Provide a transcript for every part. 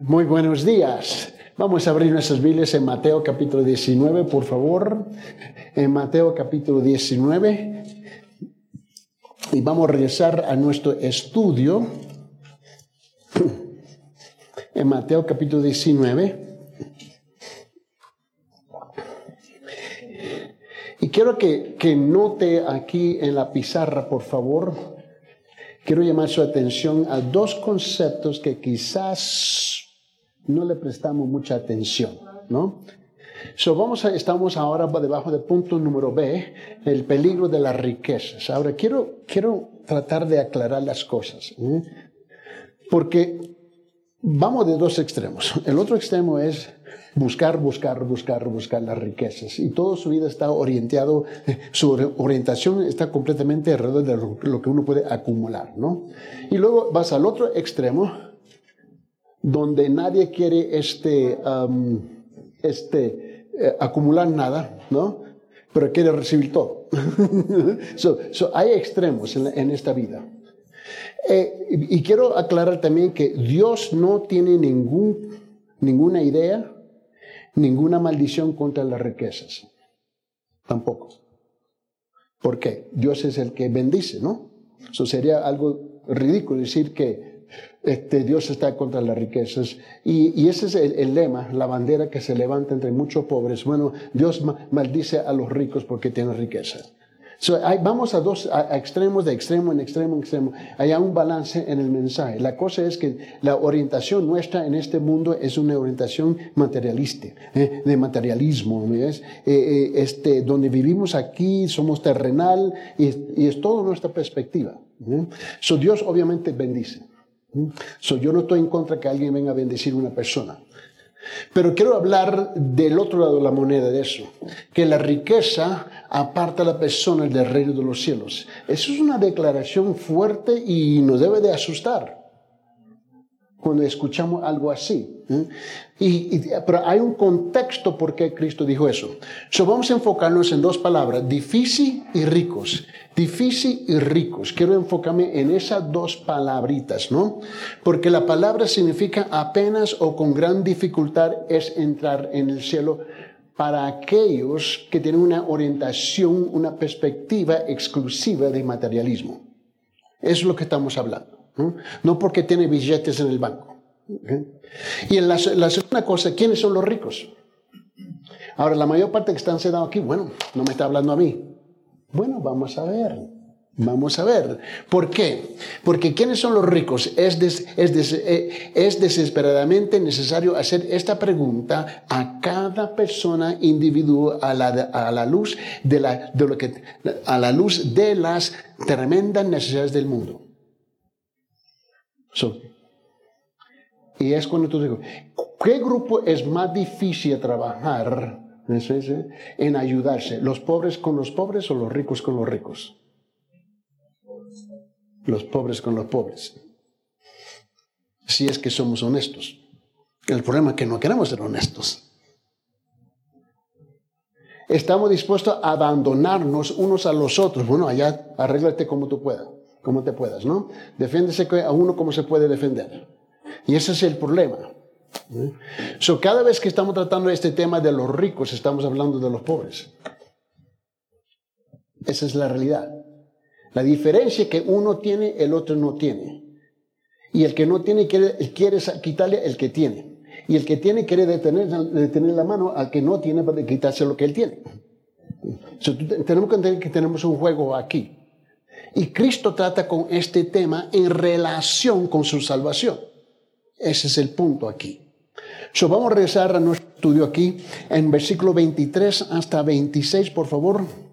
Muy buenos días. Vamos a abrir nuestras Biblias en Mateo capítulo 19, por favor. En Mateo capítulo 19. Y vamos a regresar a nuestro estudio. En Mateo capítulo 19. Y quiero que, que note aquí en la pizarra, por favor, quiero llamar su atención a dos conceptos que quizás no le prestamos mucha atención, ¿no? So vamos a, estamos ahora debajo del punto número B, el peligro de las riquezas. Ahora quiero, quiero tratar de aclarar las cosas, ¿eh? porque vamos de dos extremos. El otro extremo es buscar, buscar, buscar, buscar las riquezas. Y toda su vida está orientado, su orientación está completamente alrededor de lo que uno puede acumular, ¿no? Y luego vas al otro extremo, donde nadie quiere este, este, eh, acumular nada, ¿no? Pero quiere recibir todo. so, hay extremos en, esta vida. Eh, y, quiero aclarar también que Dios no tiene ningún, ninguna idea ninguna maldición contra las riquezas. Tampoco. ¿Por qué? Dios es el que bendice, ¿no? Eso sería algo ridículo decir que este, Dios está contra las riquezas. Y, ese es el, lema, la bandera que se levanta entre muchos pobres. Bueno, Dios maldice a los ricos porque tienen riqueza vamos a dos extremos, de extremo en extremo en extremo. Hay un balance en el mensaje. La cosa es que la orientación nuestra en este mundo es una orientación materialista, ¿eh? de materialismo. ¿ves? Eh, eh, este, donde vivimos aquí somos terrenal y, es toda nuestra perspectiva. So, Dios obviamente bendice. So, yo no estoy en contra que alguien venga a bendecir a una persona. Pero quiero hablar del otro lado de la moneda de eso, que la riqueza aparta a la persona del reino de los cielos. Eso es una declaración fuerte y nos debe de asustar cuando escuchamos algo así. ¿Eh? Y, pero hay un contexto por qué Cristo dijo eso. So vamos a enfocarnos en dos palabras, difícil y ricos. Difícil y ricos. Quiero enfocarme en esas dos palabritas, ¿no? Porque la palabra significa apenas o con gran dificultad es entrar en el cielo para aquellos que tienen una orientación, una perspectiva exclusiva de materialismo. Eso es lo que estamos hablando. No, porque tiene billetes en el banco. Y en la, segunda cosa, ¿quiénes son los ricos? Ahora, la mayor parte que están sentados aquí, bueno, no me está hablando a mí. Bueno, vamos a ver. Vamos a ver. ¿Por qué? Porque ¿quiénes son los ricos? Es, eh, es, desesperadamente necesario hacer esta pregunta a cada persona individual a la, a la luz de, la, de lo que, a la luz de las tremendas necesidades del mundo y es cuando tú digo, ¿qué grupo es más difícil trabajar en ayudarse? ¿Los pobres con los pobres o los ricos con los ricos? Los pobres con los pobres. Si es que somos honestos. El problema es que no queremos ser honestos. Estamos dispuestos a abandonarnos unos a los otros. Bueno, allá arréglate como tú puedas como te puedas, ¿no? Defiéndese a uno como se puede defender. Y ese es el problema. ¿eh? So, cada vez que estamos tratando este tema de los ricos, estamos hablando de los pobres. Esa es la realidad. La diferencia que uno tiene, el otro no tiene. Y el que no tiene quiere, quitarle el que tiene. Y el que tiene quiere detener, detener la mano al que no tiene para quitarse lo que él tiene. tenemos que entender que tenemos un juego aquí. Y Cristo trata con este tema en relación con su salvación. Ese es el punto aquí. So, vamos a regresar a nuestro estudio aquí en versículo 23 hasta 26, por favor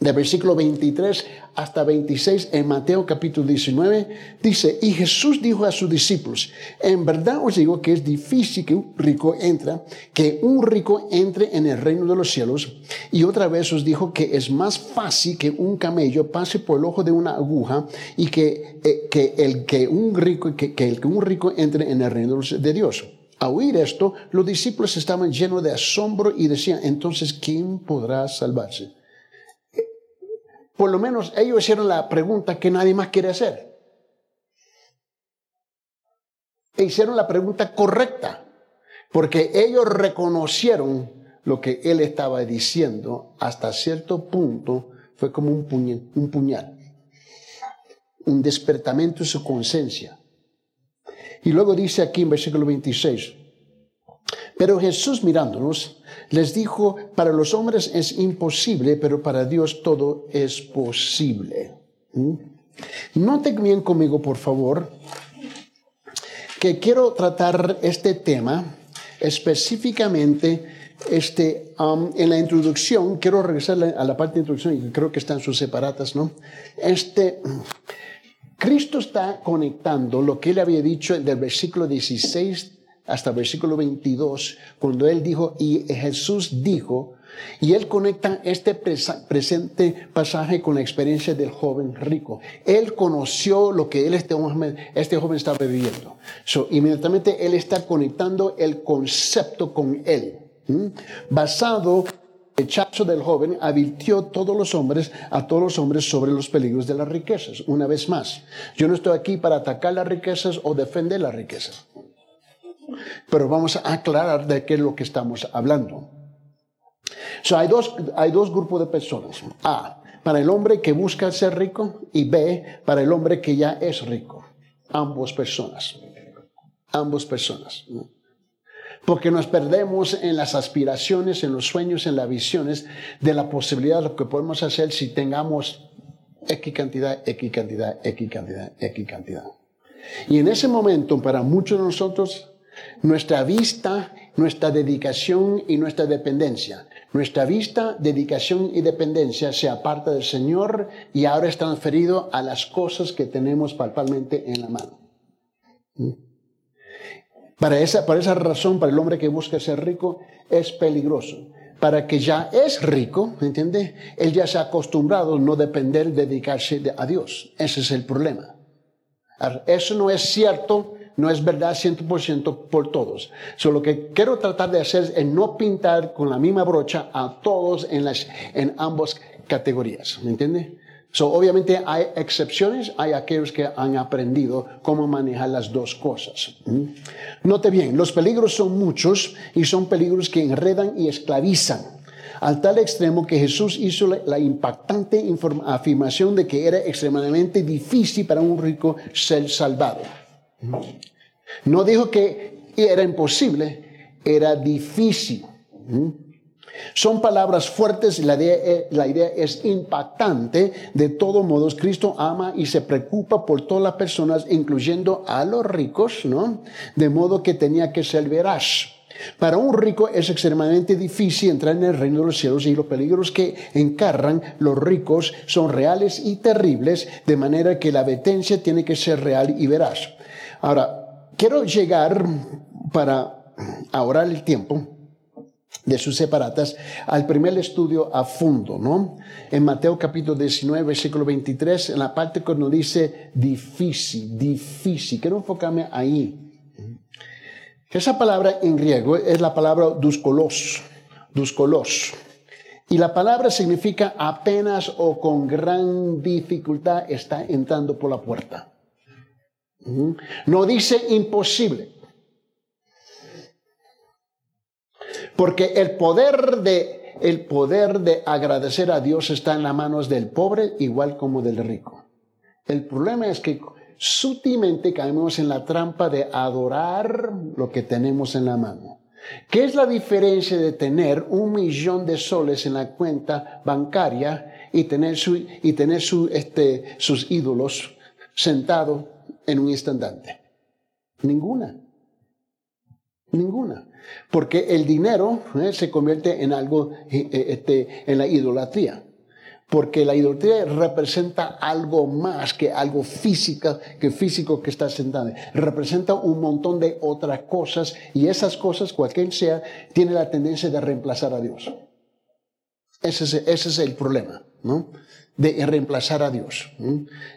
de versículo 23 hasta 26 en Mateo capítulo 19, dice, y Jesús dijo a sus discípulos, en verdad os digo que es difícil que un rico entre, que un rico entre en el reino de los cielos, y otra vez os dijo que es más fácil que un camello pase por el ojo de una aguja y que, eh, que, el, que, un rico, que, que el que un rico entre en el reino de Dios. A oír esto, los discípulos estaban llenos de asombro y decían, entonces, ¿quién podrá salvarse? Por lo menos ellos hicieron la pregunta que nadie más quiere hacer. e hicieron la pregunta correcta, porque ellos reconocieron lo que él estaba diciendo hasta cierto punto fue como un puñal, un, despertamiento en su conciencia. Y luego dice aquí en versículo 26, pero Jesús mirándonos les dijo, para los hombres es imposible, pero para Dios todo es posible. ¿Mm? Noten bien conmigo, por favor, que quiero tratar este tema específicamente este, um, en la introducción, quiero regresar a la parte de introducción y creo que están sus separatas, ¿no? Este, Cristo está conectando lo que él había dicho del versículo 16 hasta versículo 22, cuando él dijo, y Jesús dijo, y él conecta este presente pasaje con la experiencia del joven rico. Él conoció lo que él, este, este joven estaba viviendo. So, inmediatamente él está conectando el concepto con él. Basado el rechazo del joven advirtió todos los hombres, a todos los hombres sobre los peligros de las riquezas. Una vez más, yo no estoy aquí para atacar las riquezas o defender las riquezas. Pero vamos a aclarar de qué es lo que estamos hablando. Hay, dos, hay dos grupos de personas. A, para el hombre que busca ser rico y B, para el hombre que ya es rico. Ambos personas. Ambos personas porque nos perdemos en las aspiraciones, en los sueños, en las visiones de la posibilidad de lo que podemos hacer si tengamos X cantidad, X cantidad, X cantidad, X cantidad. Y en ese momento, para muchos de nosotros, nuestra vista, nuestra dedicación y nuestra dependencia, nuestra vista, dedicación y dependencia se aparta del Señor y ahora es transferido a las cosas que tenemos palpablemente en la mano. Para esa, esa razón, para el hombre que busca ser rico, es peligroso. Para que ya es rico, ¿me entiende? Él ya se ha acostumbrado a no depender, dedicarse a Dios. Ese es el problema. Eso no es cierto, no es verdad 100% por todos. So, lo que quiero tratar de hacer es no pintar con la misma brocha a todos en, las, en ambas categorías. ¿Me entiende? So, obviamente hay excepciones, hay aquellos que han aprendido cómo manejar las dos cosas. Note bien, los peligros son muchos y son peligros que enredan y esclavizan, al tal extremo que Jesús hizo la, impactante afirmación de que era extremadamente difícil para un rico ser salvado. No dijo que era imposible, era difícil. Son palabras fuertes, la idea, eh, la idea es impactante. De todos modos, Cristo ama y se preocupa por todas las personas, incluyendo a los ricos, ¿no? De modo que tenía que ser veraz. Para un rico es extremadamente difícil entrar en el reino de los cielos y los peligros que encarran los ricos son reales y terribles, de manera que la advertencia tiene que ser real y veraz. Ahora, quiero llegar para ahorrar el tiempo de sus separatas al primer estudio a fondo, ¿no? En Mateo capítulo 19, versículo 23, en la parte cuando dice difícil, difícil, quiero enfocarme ahí. Esa palabra en griego es la palabra duskolos, duskolos. Y la palabra significa apenas o con gran dificultad está entrando por la puerta. No dice imposible. Porque el poder de el poder de agradecer a Dios está en las manos del pobre igual como del rico. El problema es que sutilmente caemos en la trampa de adorar lo que tenemos en la mano. ¿Qué es la diferencia de tener un millón de soles en la cuenta bancaria y tener, su, y tener su, este, sus ídolos sentados en un instante? Ninguna. Ninguna. Porque el dinero eh, se convierte en algo, eh, eh, este, en la idolatría. Porque la idolatría representa algo más que algo físico, que físico que está sentado. Representa un montón de otras cosas y esas cosas, cualquier sea, tiene la tendencia de reemplazar a Dios. Ese es, ese es el problema, ¿no? De reemplazar a Dios.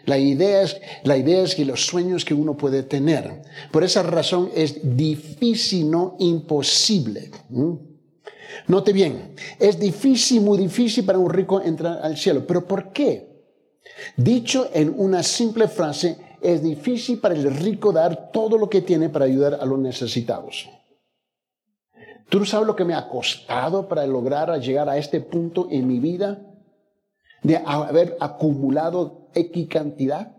La idea, es, la idea es que los sueños que uno puede tener, por esa razón es difícil, no imposible. Note bien, es difícil, muy difícil para un rico entrar al cielo. ¿Pero por qué? Dicho en una simple frase, es difícil para el rico dar todo lo que tiene para ayudar a los necesitados. ¿Tú no sabes lo que me ha costado para lograr llegar a este punto en mi vida? De haber acumulado X cantidad.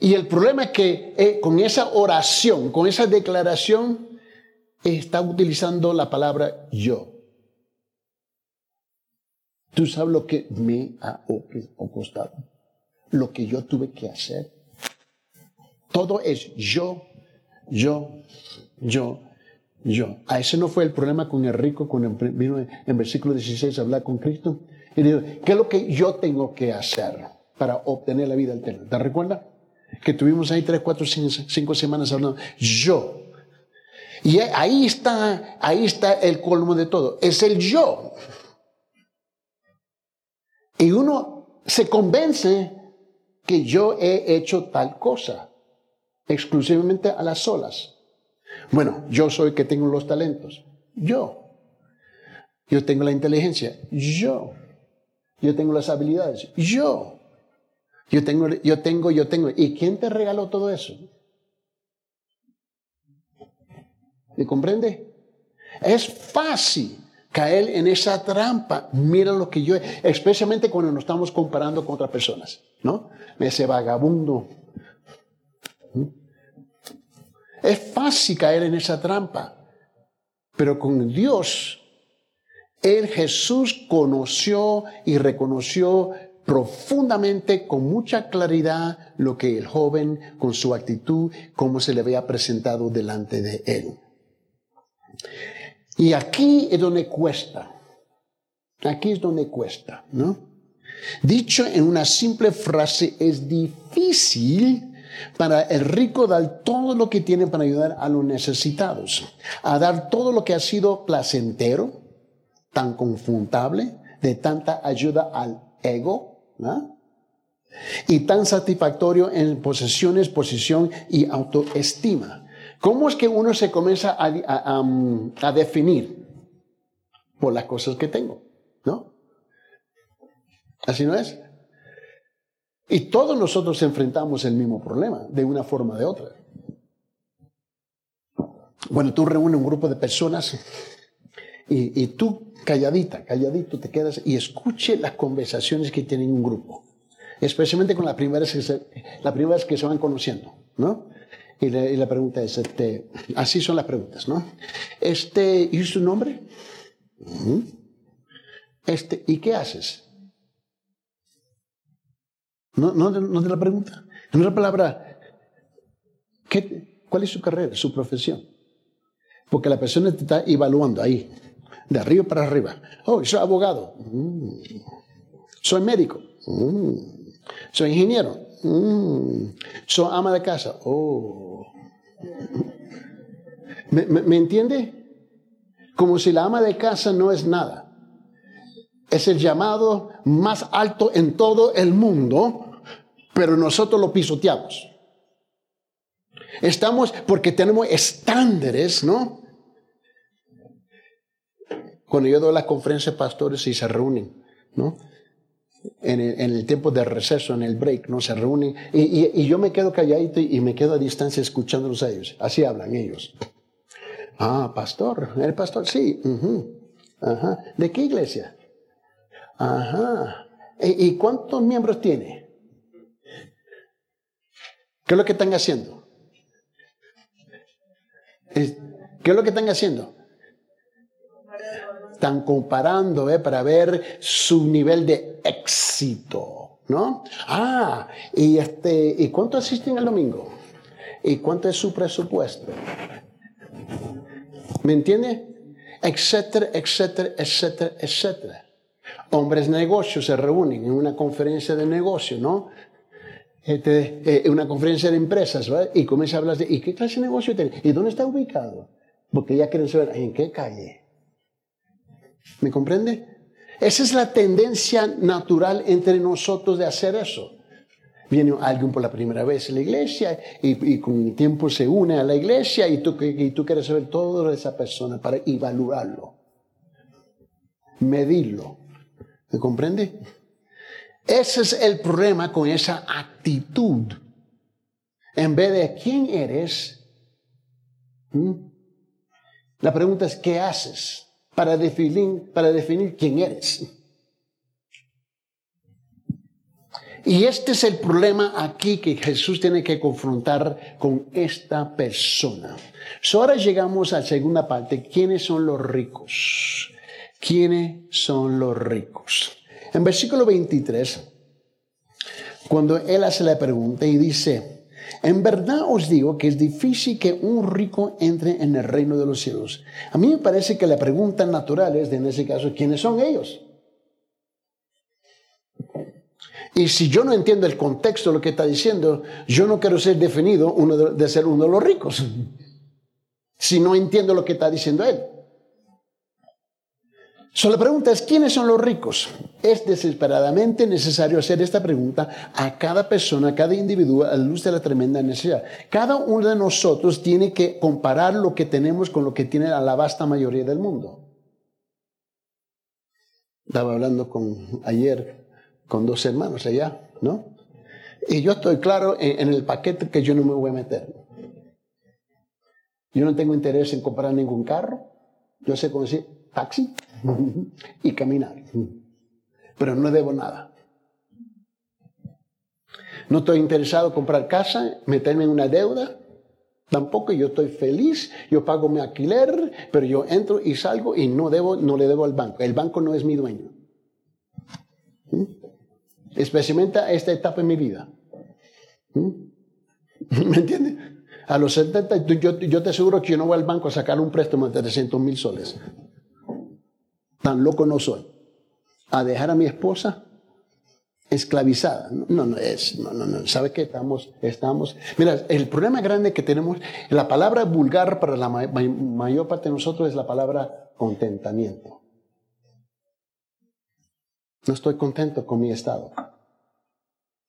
Y el problema es que eh, con esa oración, con esa declaración, está utilizando la palabra yo. Tú sabes lo que me ha costado, lo que yo tuve que hacer. Todo es yo, yo, yo, yo. A ese no fue el problema con el rico cuando vino en versículo 16 a hablar con Cristo. Y dijo, ¿qué es lo que yo tengo que hacer para obtener la vida eterna? ¿Te recuerdas? Que tuvimos ahí tres, cuatro, cinco semanas hablando. Yo. Y ahí está, ahí está el colmo de todo. Es el yo. Y uno se convence que yo he hecho tal cosa, exclusivamente a las solas. Bueno, yo soy que tengo los talentos. Yo. Yo tengo la inteligencia. Yo. Yo tengo las habilidades. Yo. Yo tengo, yo tengo, yo tengo. ¿Y quién te regaló todo eso? ¿Me comprende? Es fácil caer en esa trampa. Mira lo que yo, especialmente cuando nos estamos comparando con otras personas, ¿no? Ese vagabundo. Es fácil caer en esa trampa, pero con Dios, Él Jesús conoció y reconoció profundamente, con mucha claridad, lo que el joven, con su actitud, cómo se le había presentado delante de Él. Y aquí es donde cuesta. Aquí es donde cuesta, ¿no? Dicho en una simple frase, es difícil para el rico dar todo lo que tiene para ayudar a los necesitados, a dar todo lo que ha sido placentero, tan confrontable, de tanta ayuda al ego, ¿no? y tan satisfactorio en posesiones, posición y autoestima. ¿Cómo es que uno se comienza a, definir? Por las cosas que tengo, ¿no? Así no es. Y todos nosotros enfrentamos el mismo problema, de una forma o de otra. Bueno, tú reúnes un grupo de personas y, tú calladita, calladito te quedas y escuche las conversaciones que tienen un grupo, especialmente con la primera vez que se, la que se van conociendo, ¿no? Y la, pregunta es, este, así son las preguntas, ¿no? Este, ¿y su nombre? Este, ¿y qué haces? ¿No, no, no la pregunta? En otra palabra, ¿qué, ¿cuál es su carrera, su profesión? Porque la persona te está evaluando ahí, de arriba para arriba. Oh, soy abogado. Mm. Soy médico. Mm. Soy ingeniero. Mm. Soy ama de casa. Oh. ¿Me, entiende? Como si la ama de casa no es nada. Es el llamado más alto en todo el mundo, pero nosotros lo pisoteamos. Estamos porque tenemos estándares, ¿no? Cuando yo doy las conferencias pastores y se reúnen, ¿no? en el, tiempo de receso, en el break, ¿no? Se reúnen y, yo me quedo calladito y me quedo a distancia escuchándolos a ellos. Así hablan ellos. Ah, pastor, ¿el pastor? Sí. Ajá. ¿De qué iglesia? Ajá. ¿Y, cuántos miembros tiene? ¿Qué es lo que están haciendo? ¿Qué es lo que están haciendo? están comparando ¿eh? para ver su nivel de éxito, ¿no? Ah, y, este, ¿y cuánto asisten el domingo? ¿Y cuánto es su presupuesto? ¿Me entiende? Etcétera, etcétera, etcétera, etcétera. Hombres negocios se reúnen en una conferencia de negocio, ¿no? Este, eh, una conferencia de empresas, ¿verdad? Y comienza a hablar de, ¿y qué clase de negocio tiene? ¿Y dónde está ubicado? Porque ya quieren saber, ¿en qué calle? ¿Me comprende? Esa es la tendencia natural entre nosotros de hacer eso. Viene alguien por la primera vez a la iglesia y, con el tiempo se une a la iglesia y tú, y tú quieres saber todo de esa persona para evaluarlo, medirlo. ¿Me comprende? Ese es el problema con esa actitud. En vez de quién eres, la pregunta es qué haces para definir, para definir quién eres. Y este es el problema aquí que Jesús tiene que confrontar con esta persona. ahora llegamos a la segunda parte. ¿Quiénes son los ricos? ¿Quiénes son los ricos? En versículo 23, cuando él hace la pregunta y dice, en verdad os digo que es difícil que un rico entre en el reino de los cielos. A mí me parece que la pregunta natural es, en ese caso, ¿quiénes son ellos? Y si yo no entiendo el contexto de lo que está diciendo, yo no quiero ser definido uno de, ser uno de los ricos. Si no entiendo lo que está diciendo él. Solo la pregunta es, ¿quiénes son los ricos? Es desesperadamente necesario hacer esta pregunta a cada persona, a cada individuo, a luz de la tremenda necesidad. Cada uno de nosotros tiene que comparar lo que tenemos con lo que tiene la vasta mayoría del mundo. Estaba hablando con ayer con dos hermanos allá, ¿no? Y yo estoy claro en, el paquete que yo no me voy a meter. Yo no tengo interés en comprar ningún carro. Yo sé cómo decir taxi y caminar. Pero no debo nada. No estoy interesado en comprar casa, meterme en una deuda. Tampoco yo estoy feliz, yo pago mi alquiler, pero yo entro y salgo y no debo, no le debo al banco. El banco no es mi dueño especialmente a esta etapa en mi vida. ¿Mm? ¿Me entiendes? A los 70, yo, yo, te aseguro que yo no voy al banco a sacar un préstamo de 300 mil soles. Tan loco no soy. A dejar a mi esposa esclavizada. No, no es, no, no, no. ¿Sabe qué? Estamos, estamos. Mira, el problema grande que tenemos, la palabra vulgar para la mayor parte de nosotros es la palabra contentamiento. No estoy contento con mi estado.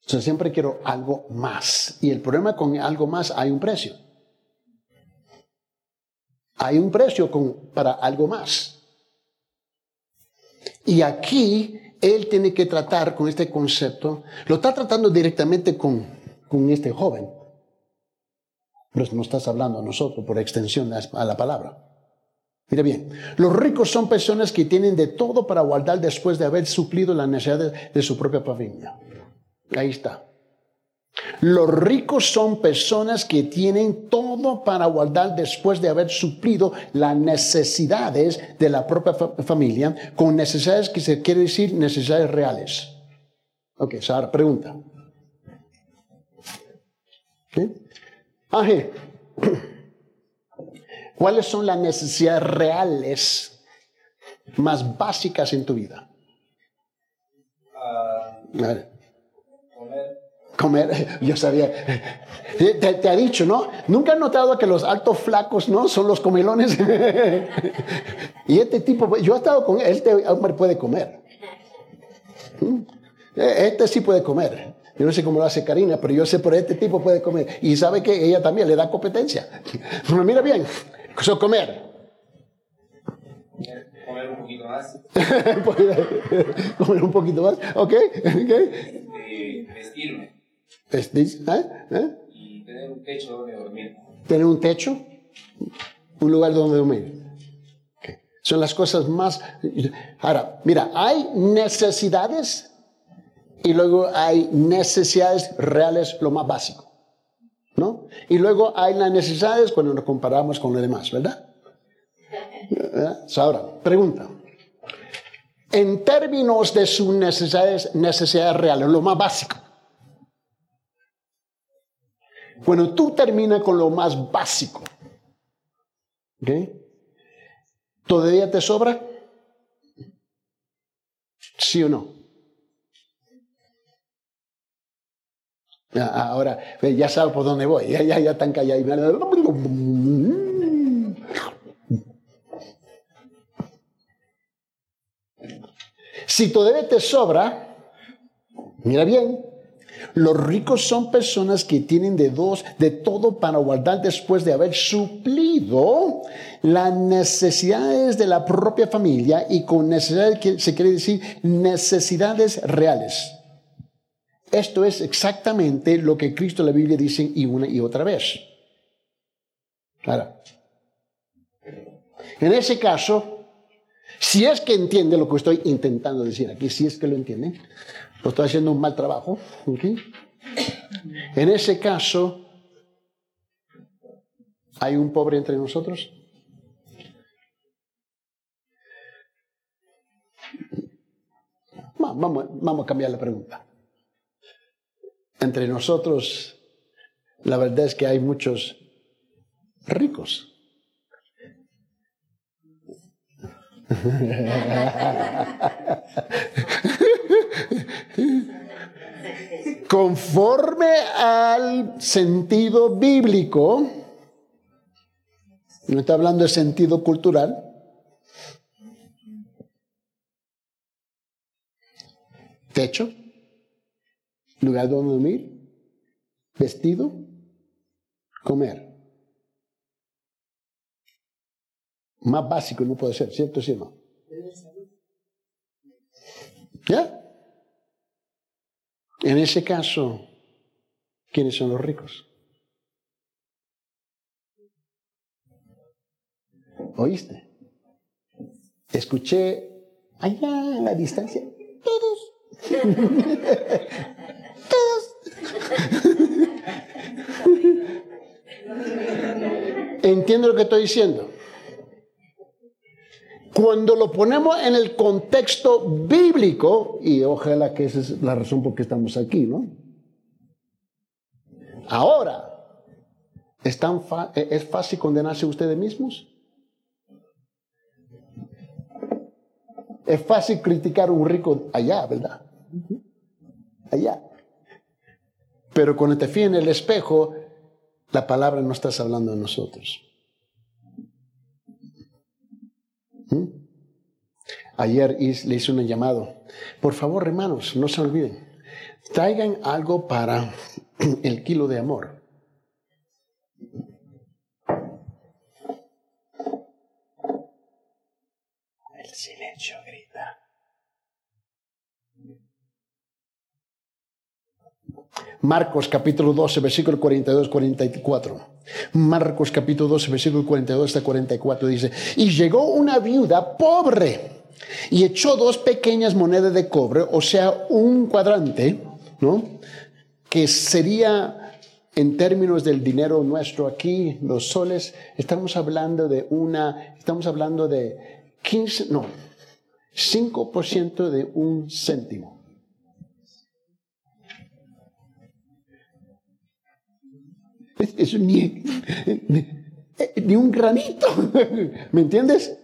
Yo siempre quiero algo más. Y el problema con algo más, hay un precio. Hay un precio para algo más. Y aquí él tiene que tratar con este concepto. Lo está tratando directamente con, con este joven. No estás hablando a nosotros por extensión a la palabra. Mira bien, los ricos son personas que tienen de todo para guardar después de haber suplido las necesidades de su propia familia. Ahí está. Los ricos son personas que tienen todo para guardar después de haber suplido las necesidades de la propia familia, con necesidades que se quiere decir necesidades reales. Ok, ahora pregunta. ¿Sí? Ángel. ¿Cuáles son las necesidades reales más básicas en tu vida? comer. Comer, yo sabía. Te, ha dicho, ¿no? Nunca has notado que los altos flacos, ¿no? Son los comelones. y este tipo, yo he estado con él, este hombre puede comer. ¿Mm? Este sí puede comer. Yo no sé cómo lo hace Karina, pero yo sé por este tipo puede comer. Y sabe que ella también le da competencia. Pero mira bien, eso comer. Comer un poquito más. comer un poquito más, ok. okay. Eh, vestirme. ¿Eh? ¿Eh? Y tener un techo donde dormir. ¿Tener un techo? Un lugar donde dormir. Okay. Son las cosas más... Ahora, mira, hay necesidades y luego hay necesidades reales, lo más básico. ¿no? Y luego hay las necesidades cuando nos comparamos con los demás, ¿verdad? Ahora, pregunta. En términos de sus necesidades, necesidades reales, lo más básico. Cuando tú terminas con lo más básico, ¿ok? ¿Todavía te sobra? ¿Sí o no? Ahora, ya sabes por dónde voy, ya, ya, ya callados. Si todavía te sobra, mira bien, los ricos son personas que tienen de dos, de todo para guardar después de haber suplido las necesidades de la propia familia y con necesidades se quiere decir necesidades reales. Esto es exactamente lo que Cristo y la Biblia dicen y una y otra vez. Ahora, en ese caso, si es que entiende lo que estoy intentando decir aquí, si es que lo entiende, lo estoy haciendo un mal trabajo. En ese caso, ¿hay un pobre entre nosotros? Vamos a cambiar la pregunta. Entre nosotros, la verdad es que hay muchos ricos. Conforme al sentido bíblico, no está hablando de sentido cultural, techo, lugar donde dormir, vestido, comer. Más básico no puede ser, ¿cierto sí o no? ¿Ya? En ese caso, ¿quiénes son los ricos? ¿Oíste? Escuché allá a la distancia, todos. todos. Entiendo lo que estoy diciendo. Cuando lo ponemos en el contexto bíblico, y ojalá que esa es la razón por qué estamos aquí, ¿no? Ahora, ¿es, tan ¿es fácil condenarse ustedes mismos? Es fácil criticar a un rico allá, ¿verdad? Allá. Pero cuando te fíes en el espejo, la palabra no estás hablando de nosotros. ¿Mm? Ayer le hice un llamado. Por favor, hermanos, no se olviden. Traigan algo para el kilo de amor. El silencio Marcos capítulo 12, versículo 42, 44. Marcos capítulo 12, versículo 42 hasta 44 dice, y llegó una viuda pobre y echó dos pequeñas monedas de cobre, o sea, un cuadrante, ¿no? Que sería en términos del dinero nuestro aquí, los soles, estamos hablando de una, estamos hablando de 15, no, 5% de un céntimo. Es ni, ni un granito. ¿Me entiendes?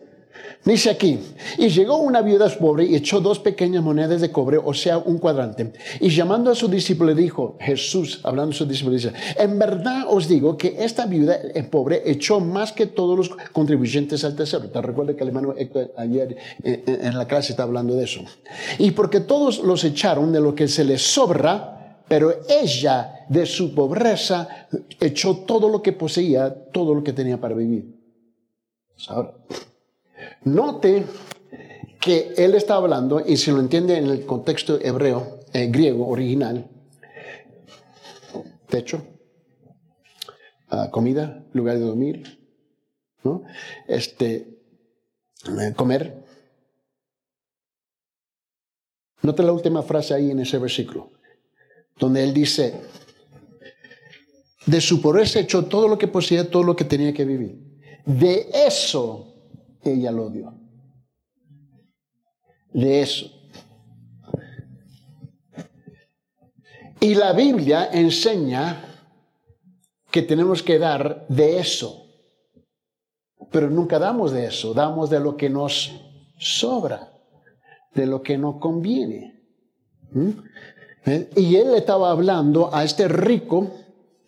Dice aquí, y llegó una viuda pobre y echó dos pequeñas monedas de cobre, o sea, un cuadrante. Y llamando a su discípulo le dijo, Jesús, hablando a su discípulo, dice, en verdad os digo que esta viuda pobre echó más que todos los contribuyentes al tesoro. Te recuerda que el hermano Héctor ayer en la clase está hablando de eso. Y porque todos los echaron de lo que se les sobra, pero ella de su pobreza echó todo lo que poseía, todo lo que tenía para vivir. Ahora, note que él está hablando, y si lo entiende en el contexto hebreo, eh, griego original, techo, ah, comida, lugar de dormir, ¿no? este, eh, comer. Note la última frase ahí en ese versículo donde él dice, de su pobreza echó todo lo que poseía, todo lo que tenía que vivir. De eso ella lo dio. De eso. Y la Biblia enseña que tenemos que dar de eso. Pero nunca damos de eso, damos de lo que nos sobra, de lo que nos conviene. ¿Eh? Y él estaba hablando a este rico,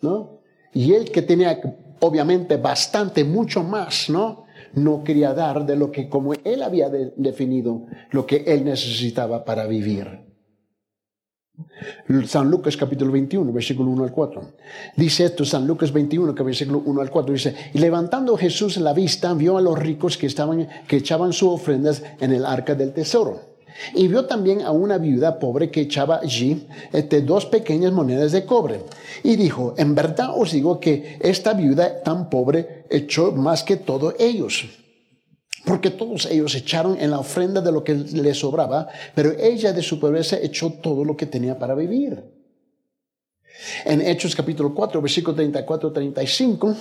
¿no? Y él que tenía obviamente bastante, mucho más, ¿no? No quería dar de lo que como él había definido, lo que él necesitaba para vivir. San Lucas capítulo 21, versículo 1 al 4. Dice esto, San Lucas 21, versículo 1 al 4, dice, y levantando Jesús la vista, vio a los ricos que, estaban, que echaban sus ofrendas en el arca del tesoro. Y vio también a una viuda pobre que echaba allí este, dos pequeñas monedas de cobre. Y dijo, en verdad os digo que esta viuda tan pobre echó más que todos ellos. Porque todos ellos echaron en la ofrenda de lo que les sobraba, pero ella de su pobreza echó todo lo que tenía para vivir. En Hechos capítulo 4, versículo 34-35,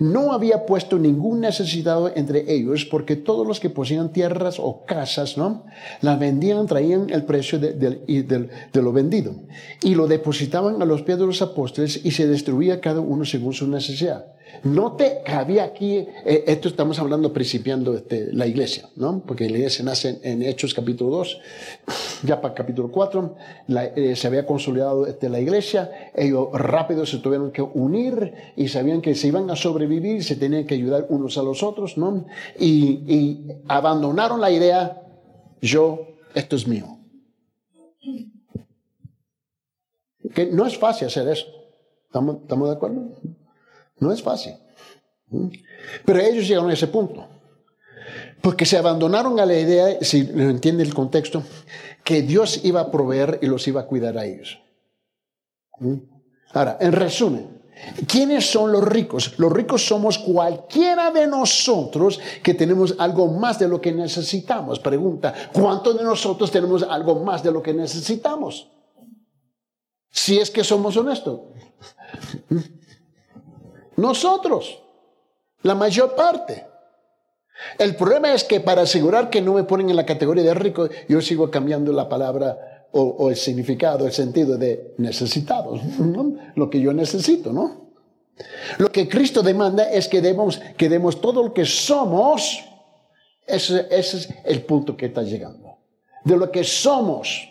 no había puesto ningún necesitado entre ellos, porque todos los que poseían tierras o casas, ¿no? Las vendían, traían el precio de, de, lo vendido y lo depositaban a los pies de los apóstoles y se destruía cada uno según su necesidad. Note que había aquí, eh, esto estamos hablando principiando este, la iglesia, ¿no? Porque la iglesia nace en, Hechos capítulo 2, ya para capítulo 4, eh, se había consolidado este, la iglesia, ellos rápido se tuvieron que unir y sabían que se iban a sobrevivir, se tenían que ayudar unos a los otros, ¿no? Y, abandonaron la idea, yo, esto es mío. Que no es fácil hacer eso. ¿Estamos, ¿Estamos de acuerdo? No es fácil. ¿Mm? Pero ellos llegaron a ese punto. Porque se abandonaron a la idea, si lo entiende el contexto, que Dios iba a proveer y los iba a cuidar a ellos. ¿Mm? Ahora, en resumen, ¿quiénes son los ricos? Los ricos somos cualquiera de nosotros que tenemos algo más de lo que necesitamos. Pregunta, ¿cuántos de nosotros tenemos algo más de lo que necesitamos? Si es que somos honestos. Nosotros, la mayor parte. El problema es que para asegurar que no me ponen en la categoría de rico, yo sigo cambiando la palabra o, el significado, el sentido de necesitados, lo que yo necesito, ¿no? Lo que Cristo demanda es que demos, que demos todo lo que somos. ese es el punto que está llegando. De lo que somos.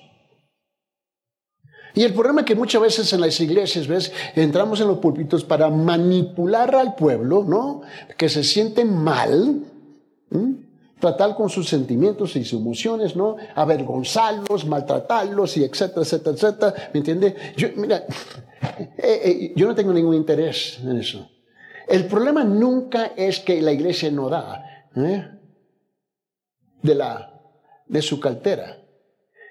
Y el problema es que muchas veces en las iglesias, ¿ves? Entramos en los púlpitos para manipular al pueblo, ¿no? Que se sienten mal, tratar con sus sentimientos y sus emociones, ¿no? Avergonzarlos, maltratarlos y etcétera, etcétera, etcétera. ¿Me entiende? Yo, mira, eh, eh, yo no tengo ningún interés en eso. El problema nunca es que la iglesia no da ¿eh? de, la, de su cartera.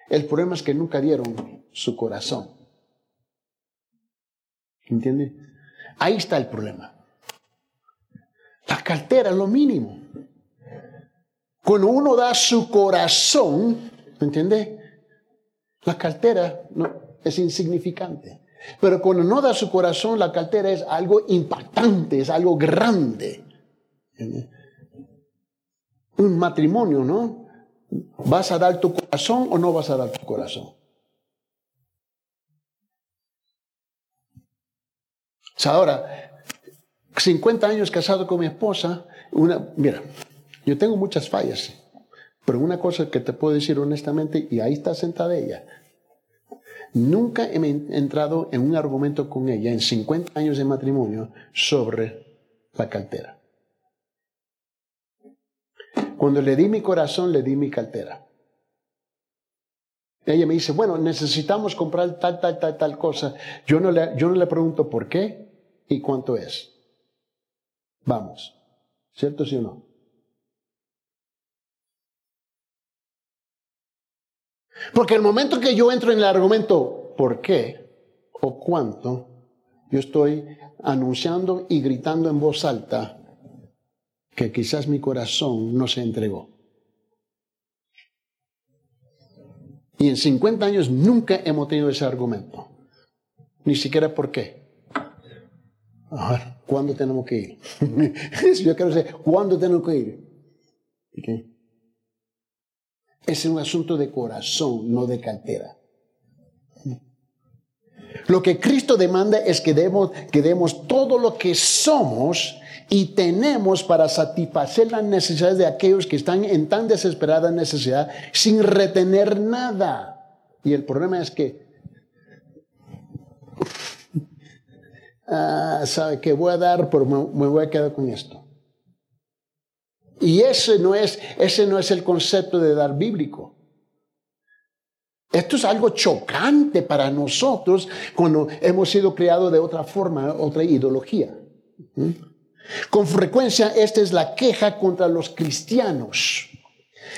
El problema es que nunca dieron su corazón. ¿Entiende? Ahí está el problema. La cartera es lo mínimo. Cuando uno da su corazón, ¿entiende? La cartera no, es insignificante. Pero cuando no da su corazón, la cartera es algo impactante, es algo grande. Un matrimonio, ¿no? ¿Vas a dar tu corazón o no vas a dar tu corazón? Ahora, 50 años casado con mi esposa, una, mira, yo tengo muchas fallas, pero una cosa que te puedo decir honestamente, y ahí está sentada ella, nunca he entrado en un argumento con ella en 50 años de matrimonio sobre la cartera. Cuando le di mi corazón, le di mi cartera. Ella me dice, bueno, necesitamos comprar tal, tal, tal, tal cosa. Yo no le, yo no le pregunto por qué y cuánto es. Vamos. ¿Cierto sí o no? Porque el momento que yo entro en el argumento por qué o cuánto, yo estoy anunciando y gritando en voz alta que quizás mi corazón no se entregó. Y en 50 años nunca hemos tenido ese argumento. Ni siquiera por qué. ¿Cuándo tenemos que ir? Yo quiero saber, ¿cuándo tenemos que ir? Es un asunto de corazón, no de cartera. Lo que Cristo demanda es que demos, que demos todo lo que somos y tenemos para satisfacer las necesidades de aquellos que están en tan desesperada necesidad sin retener nada. Y el problema es que, ah, sabe que voy a dar, pero me, voy a quedar con esto. Y ese no es, ese no es el concepto de dar bíblico. Esto es algo chocante para nosotros cuando hemos sido criados de otra forma, otra ideología. ¿Mm? Con frecuencia esta es la queja contra los cristianos.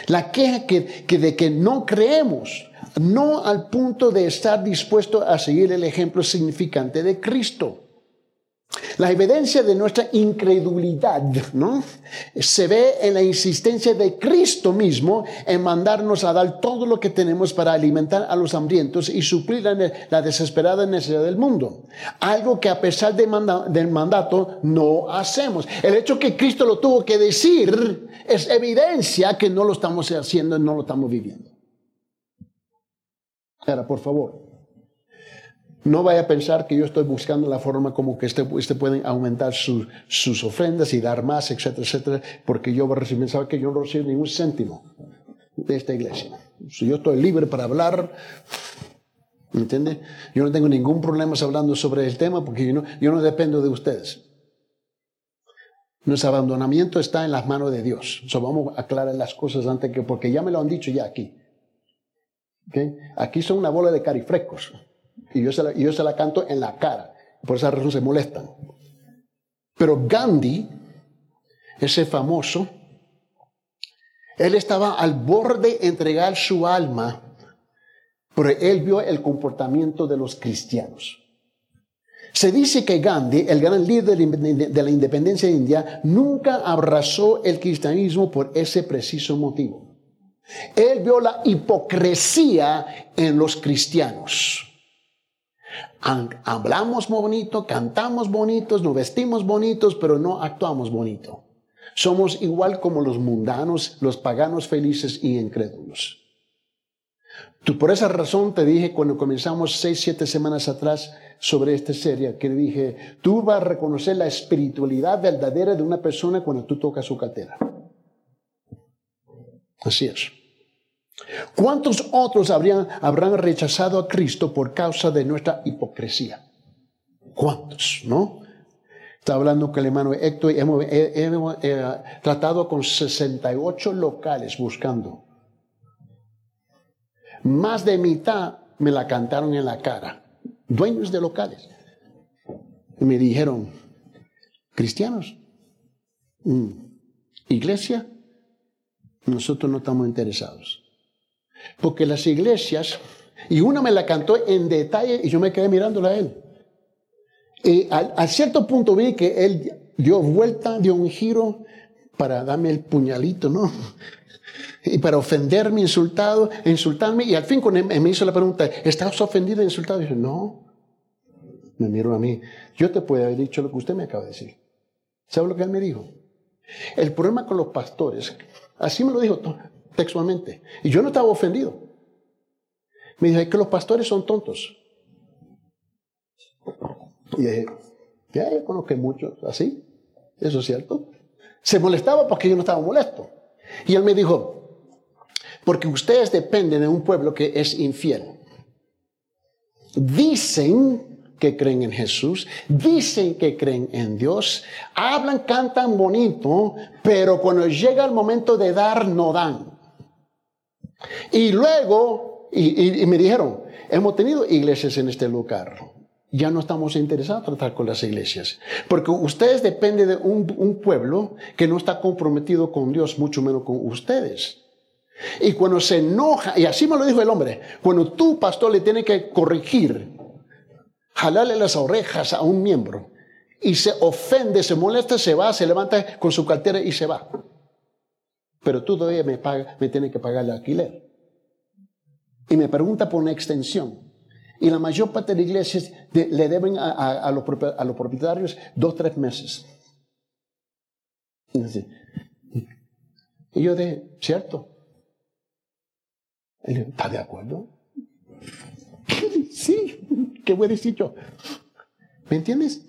La queja que, que de que no creemos, no al punto de estar dispuesto a seguir el ejemplo significante de Cristo. La evidencia de nuestra incredulidad ¿no? se ve en la insistencia de Cristo mismo en mandarnos a dar todo lo que tenemos para alimentar a los hambrientos y suplir la, desesperada necesidad del mundo. Algo que a pesar del mandato no hacemos. El hecho que Cristo lo tuvo que decir es evidencia que no lo estamos haciendo no lo estamos viviendo. Ahora, por favor, no vaya a pensar que yo estoy buscando la forma como que usted, usted puede aumentar sus ofrendas y dar más, etcétera, etcétera, porque yo pensaba que yo no recibo ningún céntimo de esta iglesia. Si yo estoy libre para hablar, ¿me entiende? Yo no tengo ningún problema hablando sobre el tema porque yo no, yo no dependo de ustedes. Nuestro abandonamiento está en las manos de Dios. So, vamos a aclarar las cosas antes que, porque ya me lo han dicho ya aquí. ¿Okay? Aquí son una bola de carifrecos y yo, se la, yo se la canto en la cara. Por esa razón se molestan. Pero Gandhi, ese famoso, él estaba al borde de entregar su alma, pero él vio el comportamiento de los cristianos. Se dice que Gandhi, el gran líder de la independencia de India, nunca abrazó el cristianismo por ese preciso motivo. Él vio la hipocresía en los cristianos. Hablamos bonito, cantamos bonitos, nos vestimos bonitos, pero no actuamos bonito. Somos igual como los mundanos, los paganos felices y incrédulos. Tú, por esa razón te dije cuando comenzamos seis, siete semanas atrás sobre esta serie, que dije, tú vas a reconocer la espiritualidad verdadera de una persona cuando tú tocas su cartera. Así es. ¿Cuántos otros habrían, habrán rechazado a Cristo por causa de nuestra hipocresía? ¿Cuántos? ¿No? Está hablando con el hermano Héctor y hemos, eh, tratado con 68 locales buscando. Más de mitad me la cantaron en la cara. Dueños de locales. Y me dijeron, cristianos, mm, iglesia, nosotros no estamos interesados. Porque las iglesias, y una me la cantó en detalle y yo me quedé mirándola a él. Y a, cierto punto vi que él dio vuelta, dio un giro para darme el puñalito, ¿no? Y para ofenderme, insultado, insultarme. Y al fin me hizo la pregunta, ¿estás ofendido e insultado? Y dije, no. Me miró a mí. Yo te puedo haber dicho lo que usted me acaba de decir. ¿Sabe lo que él me dijo? El problema con los pastores, así me lo dijo, textualmente. Y yo no estaba ofendido. Me dijo, que los pastores son tontos. Y dije, ya, yo conozco muchos así. Eso es cierto. Se molestaba porque yo no estaba molesto. Y él me dijo, porque ustedes dependen de un pueblo que es infiel. Dicen que creen en Jesús, dicen que creen en Dios, hablan, cantan bonito, pero cuando llega el momento de dar, no dan. Y luego, y, me dijeron, hemos tenido iglesias en este lugar. Ya no estamos interesados en tratar con las iglesias. Porque ustedes dependen de un, pueblo que no está comprometido con Dios, mucho menos con ustedes. Y cuando se enoja, y así me lo dijo el hombre, cuando tú, pastor, le tienes que corregir, jalarle las orejas a un miembro, y se ofende, se molesta, se va, se levanta con su cartera y se va pero tú todavía me, paga, me tienes que pagar el alquiler. Y me pregunta por una extensión. Y la mayor parte de las iglesias le deben a, los, propietarios dos, tres meses. Y yo dije, ¿cierto? Él ¿está de acuerdo? sí, ¿qué voy a yo? ¿Me entiendes?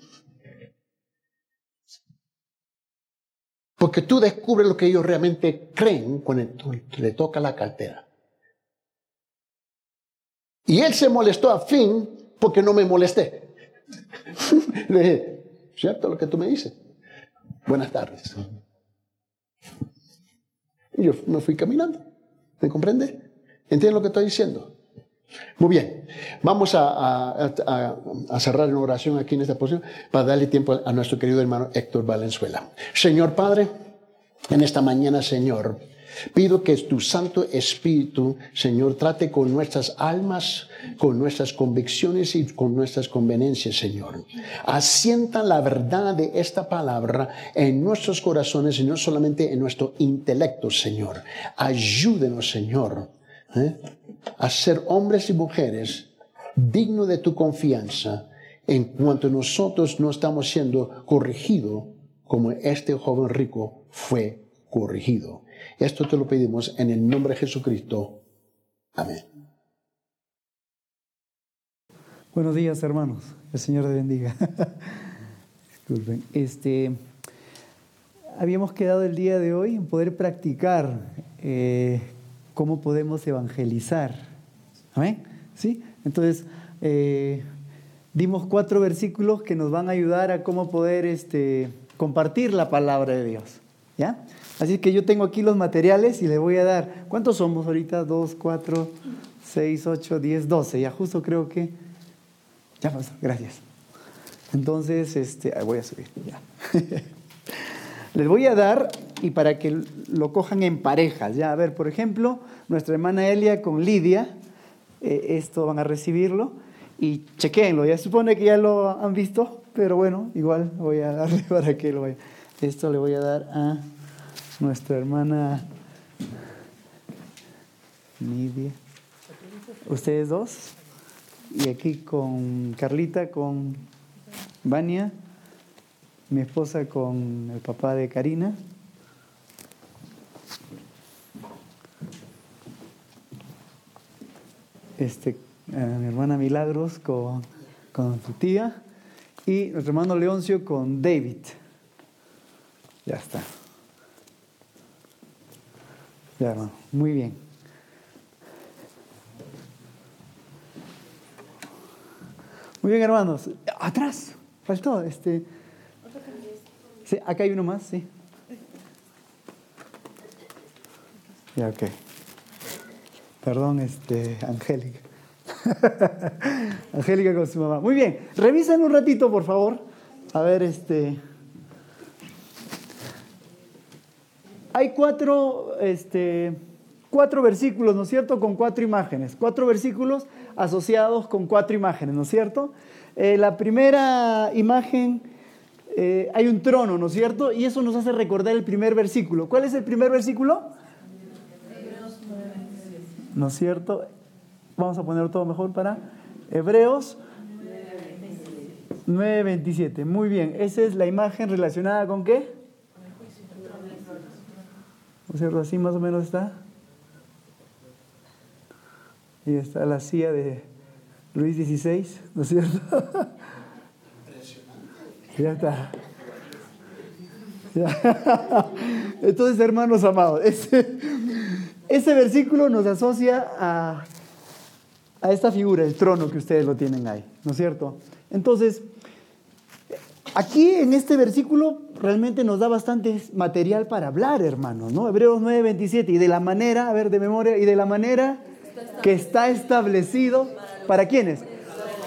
Porque tú descubres lo que ellos realmente creen cuando le toca la cartera. Y él se molestó a fin porque no me molesté. le dije, ¿cierto lo que tú me dices? Buenas tardes. Y yo me fui caminando. ¿Me comprende? ¿Entiendes lo que estoy diciendo? Muy bien, vamos a, cerrar en oración aquí en esta posición para darle tiempo a nuestro querido hermano Héctor Valenzuela. Señor Padre, en esta mañana, Señor, Pido que tu Santo Espíritu, Señor, trate con nuestras almas, con nuestras convicciones y con nuestras conveniencias, Señor. Asienta la verdad de esta palabra en nuestros corazones y no solamente en nuestro intelecto, Señor. Ayúdenos, Señor, ¿eh? a ser hombres y mujeres dignos de tu confianza en cuanto nosotros no estamos siendo corregidos como este joven rico fue corregido. Esto te lo pedimos en el nombre de Jesucristo. Amén. Buenos días, hermanos. El Señor te bendiga. Disculpen. Este, habíamos quedado el día de hoy en poder practicar eh, cómo podemos evangelizar. ¿Amén? ¿Sí? Entonces, eh, dimos cuatro versículos que nos van a ayudar a cómo poder este, compartir la palabra de Dios. ¿Ya? Así que yo tengo aquí los materiales y le voy a dar. ¿Cuántos somos ahorita? Dos, cuatro, seis, ocho, diez, doce. Ya justo creo que. Ya pasó, gracias. Entonces, este, voy a subir. Ya. Les voy a dar y para que lo cojan en parejas. Ya, a ver, por ejemplo, nuestra hermana Elia con Lidia, eh, esto van a recibirlo y chequenlo. Ya supone que ya lo han visto, pero bueno, igual voy a darle para que lo vean. Esto le voy a dar a nuestra hermana Nidia. Ustedes dos. Y aquí con Carlita, con Vania, mi esposa con el papá de Karina. Este, mi hermana Milagros con, con su tía y nuestro hermano Leoncio con David. Ya está. Ya, hermano. Muy bien. Muy bien, hermanos. Atrás. Faltó. Este. Sí, acá hay uno más, sí. Ya, ok. Perdón, este, Angélica. Angélica con su mamá. Muy bien. Revisen un ratito, por favor. A ver, este. Hay cuatro, este, cuatro versículos, ¿no es cierto? Con cuatro imágenes. Cuatro versículos asociados con cuatro imágenes, ¿no es cierto? Eh, la primera imagen, eh, hay un trono, ¿no es cierto? Y eso nos hace recordar el primer versículo. ¿Cuál es el primer versículo? ¿No es cierto? Vamos a poner todo mejor para Hebreos 9:27. Muy bien, esa es la imagen relacionada con qué? ¿No es cierto? Así más o menos está. Y está la silla de Luis XVI, ¿no es cierto? ya está. Entonces, hermanos amados, ese, ese, versículo nos asocia a, a esta figura, el trono que ustedes lo tienen ahí, ¿no es cierto? Entonces, Aquí en este versículo realmente nos da bastante material para hablar, hermanos, ¿no? Hebreos 9, 27. Y de la manera, a ver, de memoria, y de la manera que está establecido, ¿para quiénes?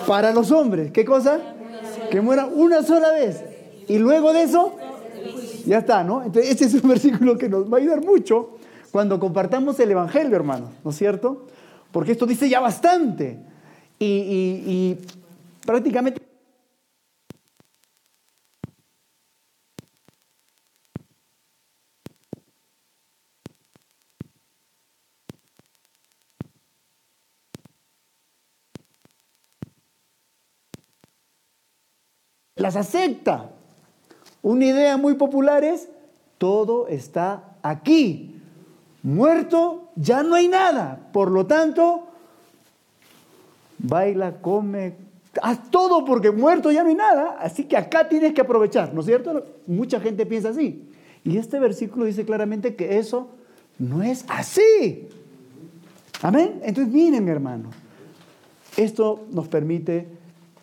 Para los hombres. ¿Qué cosa? Que mueran una sola vez. Y luego de eso, ya está, ¿no? Entonces, este es un versículo que nos va a ayudar mucho cuando compartamos el Evangelio, hermanos, ¿no es cierto? Porque esto dice ya bastante. Y, y prácticamente las acepta. Una idea muy popular es, todo está aquí. Muerto, ya no hay nada. Por lo tanto, baila, come, haz todo porque muerto ya no hay nada. Así que acá tienes que aprovechar, ¿no es cierto? Mucha gente piensa así. Y este versículo dice claramente que eso no es así. Amén. Entonces miren, hermano, esto nos permite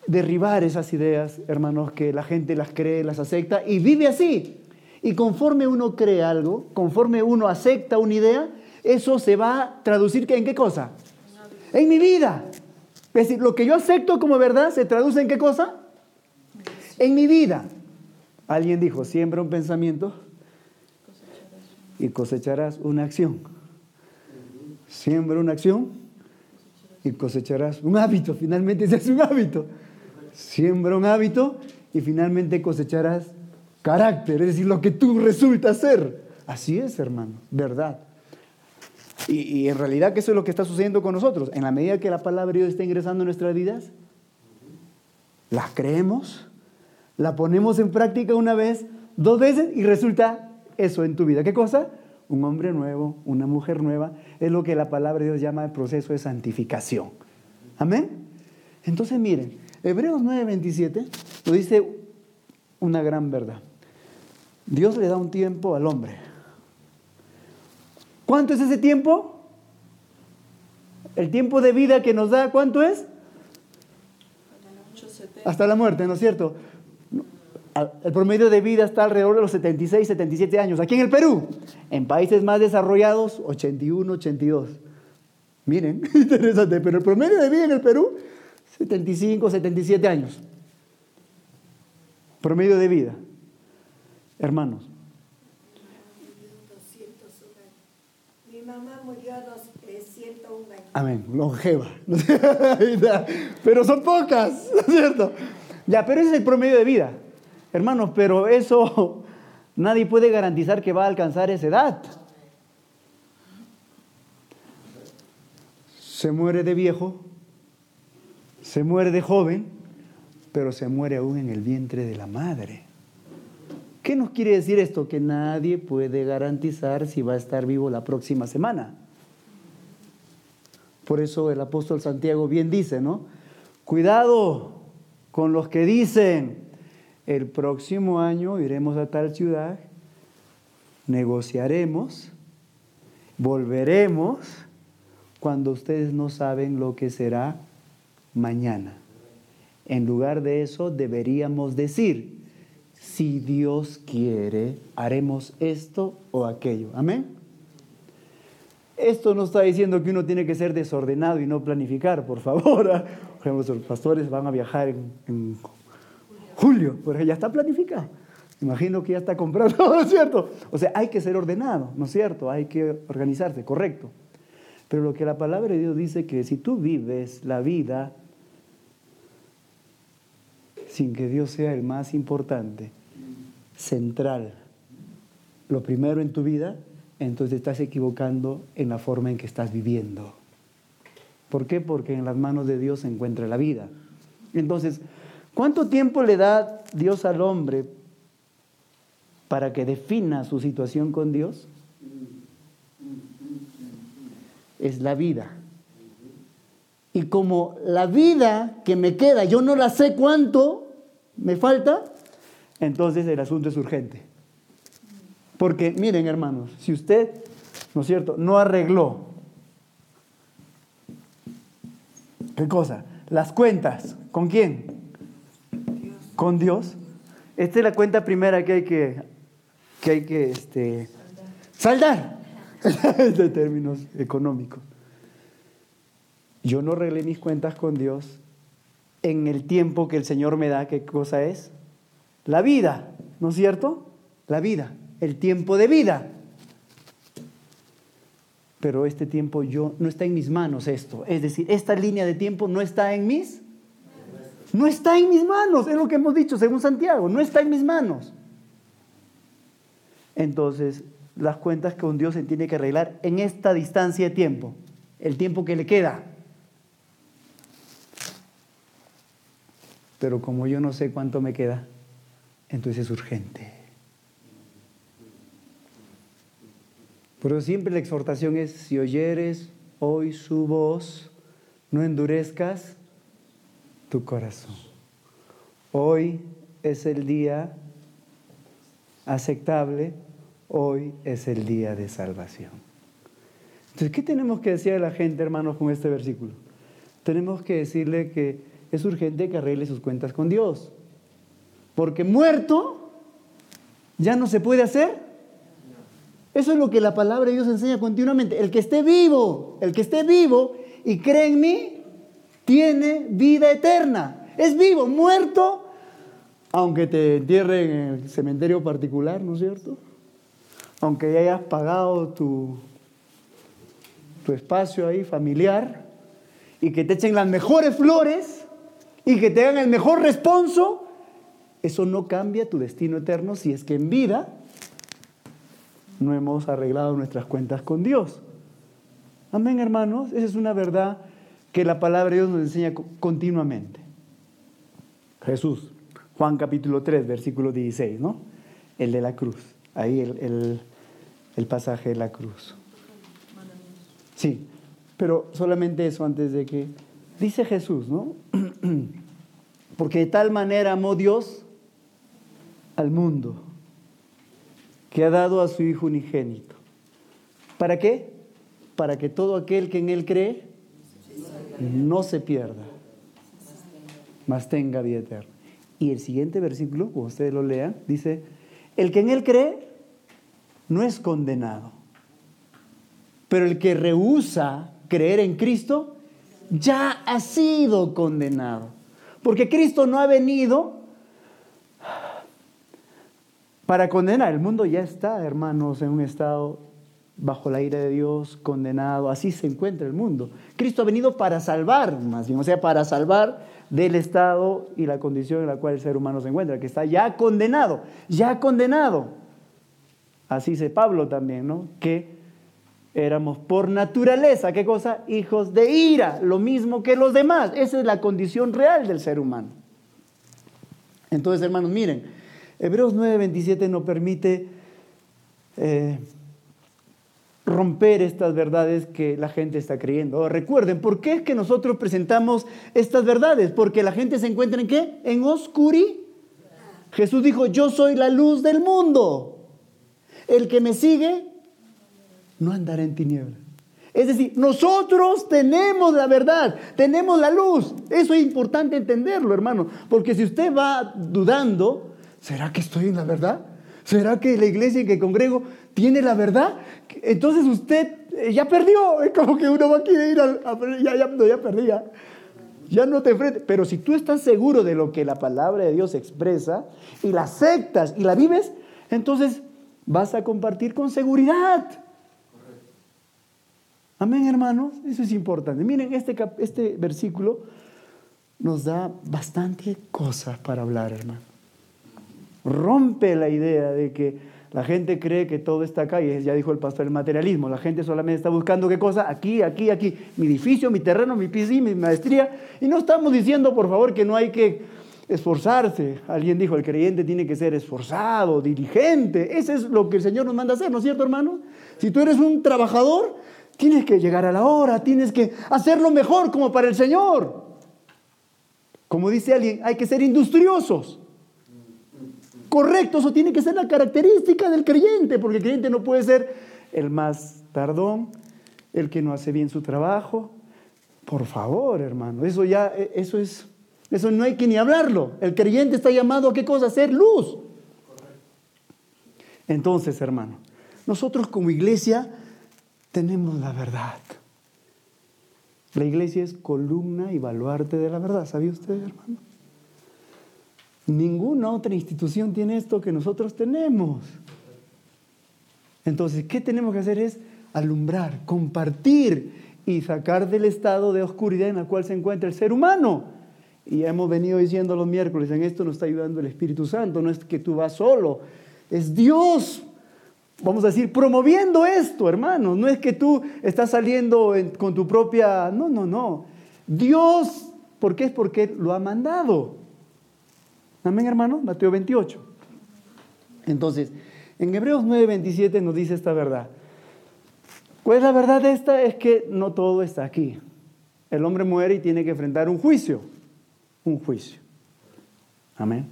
derribar esas ideas, hermanos, que la gente las cree, las acepta y vive así. Y conforme uno cree algo, conforme uno acepta una idea, eso se va a traducir en qué cosa? En mi vida. Es decir, lo que yo acepto como verdad se traduce en qué cosa? En mi vida. Alguien dijo, siembra un pensamiento y cosecharás una acción. Siembra una acción y cosecharás un hábito. Finalmente ese es un hábito. Siembra un hábito y finalmente cosecharás carácter, es decir, lo que tú resultas ser. Así es, hermano, verdad. Y, y, en realidad que eso es lo que está sucediendo con nosotros. En la medida que la palabra de Dios está ingresando en nuestras vidas, la creemos, la ponemos en práctica una vez, dos veces y resulta eso en tu vida. ¿Qué cosa? Un hombre nuevo, una mujer nueva. Es lo que la palabra de Dios llama el proceso de santificación. Amén. Entonces miren, Hebreos 9:27 nos dice una gran verdad. Dios le da un tiempo al hombre. ¿Cuánto es ese tiempo? El tiempo de vida que nos da, ¿cuánto es? Hasta la muerte, ¿no es cierto? El promedio de vida está alrededor de los 76, 77 años. Aquí en el Perú, en países más desarrollados, 81, 82. Miren, interesante, pero el promedio de vida en el Perú, 75, 77 años. Promedio de vida. Hermanos. Mi mamá murió a los 101 años. Amén, longeva. pero son pocas, ¿no es cierto? Ya, pero ese es el promedio de vida. Hermanos, pero eso nadie puede garantizar que va a alcanzar esa edad. Se muere de viejo, se muere de joven, pero se muere aún en el vientre de la madre. ¿Qué nos quiere decir esto? Que nadie puede garantizar si va a estar vivo la próxima semana. Por eso el apóstol Santiago bien dice, ¿no? Cuidado con los que dicen, el próximo año iremos a tal ciudad, negociaremos, volveremos cuando ustedes no saben lo que será mañana. En lugar de eso deberíamos decir, si Dios quiere, haremos esto o aquello. Amén. Esto no está diciendo que uno tiene que ser desordenado y no planificar, por favor. Los pastores van a viajar en, en julio, porque ya está planificado. Imagino que ya está comprado, ¿no es cierto? O sea, hay que ser ordenado, ¿no es cierto? Hay que organizarse, correcto. Pero lo que la palabra de Dios dice que si tú vives la vida sin que Dios sea el más importante, central, lo primero en tu vida, entonces estás equivocando en la forma en que estás viviendo. ¿Por qué? Porque en las manos de Dios se encuentra la vida. Entonces, ¿Cuánto tiempo le da Dios al hombre para que defina su situación con Dios? Es la vida. Y como la vida que me queda, yo no la sé cuánto me falta, entonces el asunto es urgente. Porque miren hermanos, si usted, ¿no es cierto?, no arregló, ¿qué cosa? Las cuentas, ¿con quién? con Dios. Esta es la cuenta primera que hay que, que, hay que este, saldar, de términos económicos. Yo no arreglé mis cuentas con Dios en el tiempo que el Señor me da. ¿Qué cosa es? La vida, ¿no es cierto? La vida, el tiempo de vida. Pero este tiempo yo no está en mis manos esto. Es decir, esta línea de tiempo no está en mis no está en mis manos, es lo que hemos dicho según Santiago, no está en mis manos. Entonces, las cuentas con Dios se tiene que arreglar en esta distancia de tiempo, el tiempo que le queda. Pero como yo no sé cuánto me queda, entonces es urgente. Pero siempre la exhortación es, si oyeres hoy su voz, no endurezcas tu corazón. Hoy es el día aceptable, hoy es el día de salvación. Entonces, ¿qué tenemos que decir a la gente, hermanos, con este versículo? Tenemos que decirle que es urgente que arregle sus cuentas con Dios. Porque muerto ya no se puede hacer. Eso es lo que la palabra de Dios enseña continuamente. El que esté vivo, el que esté vivo y cree en mí, tiene vida eterna. Es vivo, muerto, aunque te entierren en el cementerio particular, ¿no es cierto? aunque ya hayas pagado tu, tu espacio ahí familiar, y que te echen las mejores flores, y que te hagan el mejor responso, eso no cambia tu destino eterno si es que en vida no hemos arreglado nuestras cuentas con Dios. Amén, hermanos. Esa es una verdad que la palabra de Dios nos enseña continuamente. Jesús, Juan capítulo 3, versículo 16, ¿no? El de la cruz. Ahí el, el pasaje de la cruz. Sí, pero solamente eso antes de que... Dice Jesús, ¿no? Porque de tal manera amó Dios al mundo que ha dado a su Hijo unigénito. ¿Para qué? Para que todo aquel que en Él cree no se pierda, mas tenga vida eterna. Y el siguiente versículo, como ustedes lo lean, dice, el que en Él cree no es condenado, pero el que rehúsa creer en Cristo ya ha sido condenado. Porque Cristo no ha venido para condenar. El mundo ya está, hermanos, en un estado bajo la ira de Dios, condenado. Así se encuentra el mundo. Cristo ha venido para salvar, más bien, o sea, para salvar del estado y la condición en la cual el ser humano se encuentra, que está ya condenado, ya condenado. Así dice Pablo también, ¿no? Que éramos por naturaleza, ¿qué cosa? Hijos de ira, lo mismo que los demás. Esa es la condición real del ser humano. Entonces, hermanos, miren, Hebreos 9:27 nos permite eh, romper estas verdades que la gente está creyendo. Recuerden, ¿por qué es que nosotros presentamos estas verdades? Porque la gente se encuentra en qué? En oscuridad. Jesús dijo, yo soy la luz del mundo. El que me sigue no andará en tinieblas. Es decir, nosotros tenemos la verdad, tenemos la luz. Eso es importante entenderlo, hermano. Porque si usted va dudando, ¿será que estoy en la verdad? ¿Será que la iglesia en que congrego tiene la verdad? Entonces usted eh, ya perdió. Es como que uno va a querer ir a... ya, ya, no, ya ya no te enfrentes. Pero si tú estás seguro de lo que la palabra de Dios expresa y la aceptas y la vives, entonces vas a compartir con seguridad. Amén, hermanos. Eso es importante. Miren, este, este versículo nos da bastante cosas para hablar, hermano rompe la idea de que la gente cree que todo está acá, y ya dijo el pastor el materialismo, la gente solamente está buscando qué cosa, aquí, aquí, aquí, mi edificio, mi terreno, mi piscina, mi maestría, y no estamos diciendo, por favor, que no hay que esforzarse. Alguien dijo, el creyente tiene que ser esforzado, diligente, ese es lo que el Señor nos manda hacer, ¿no es cierto, hermano? Si tú eres un trabajador, tienes que llegar a la hora, tienes que hacerlo mejor como para el Señor. Como dice alguien, hay que ser industriosos correcto, eso tiene que ser la característica del creyente, porque el creyente no puede ser el más tardón, el que no hace bien su trabajo. Por favor, hermano, eso ya, e, eso es, eso no hay que ni hablarlo. El creyente está llamado a qué cosa? A ser luz. Entonces, hermano, nosotros como iglesia tenemos la verdad. La iglesia es columna y baluarte de la verdad. ¿Sabía usted, hermano? Ninguna otra institución tiene esto que nosotros tenemos. Entonces, ¿qué tenemos que hacer? Es alumbrar, compartir y sacar del estado de oscuridad en el cual se encuentra el ser humano. Y hemos venido diciendo los miércoles, en esto nos está ayudando el Espíritu Santo, no es que tú vas solo, es Dios, vamos a decir, promoviendo esto, hermano. No es que tú estás saliendo con tu propia, no, no, no. Dios, ¿por qué? Es porque lo ha mandado. Amén, hermano. Mateo 28. Entonces, en Hebreos 9, 27 nos dice esta verdad. ¿Cuál es la verdad esta? Es que no todo está aquí. El hombre muere y tiene que enfrentar un juicio. Un juicio. Amén.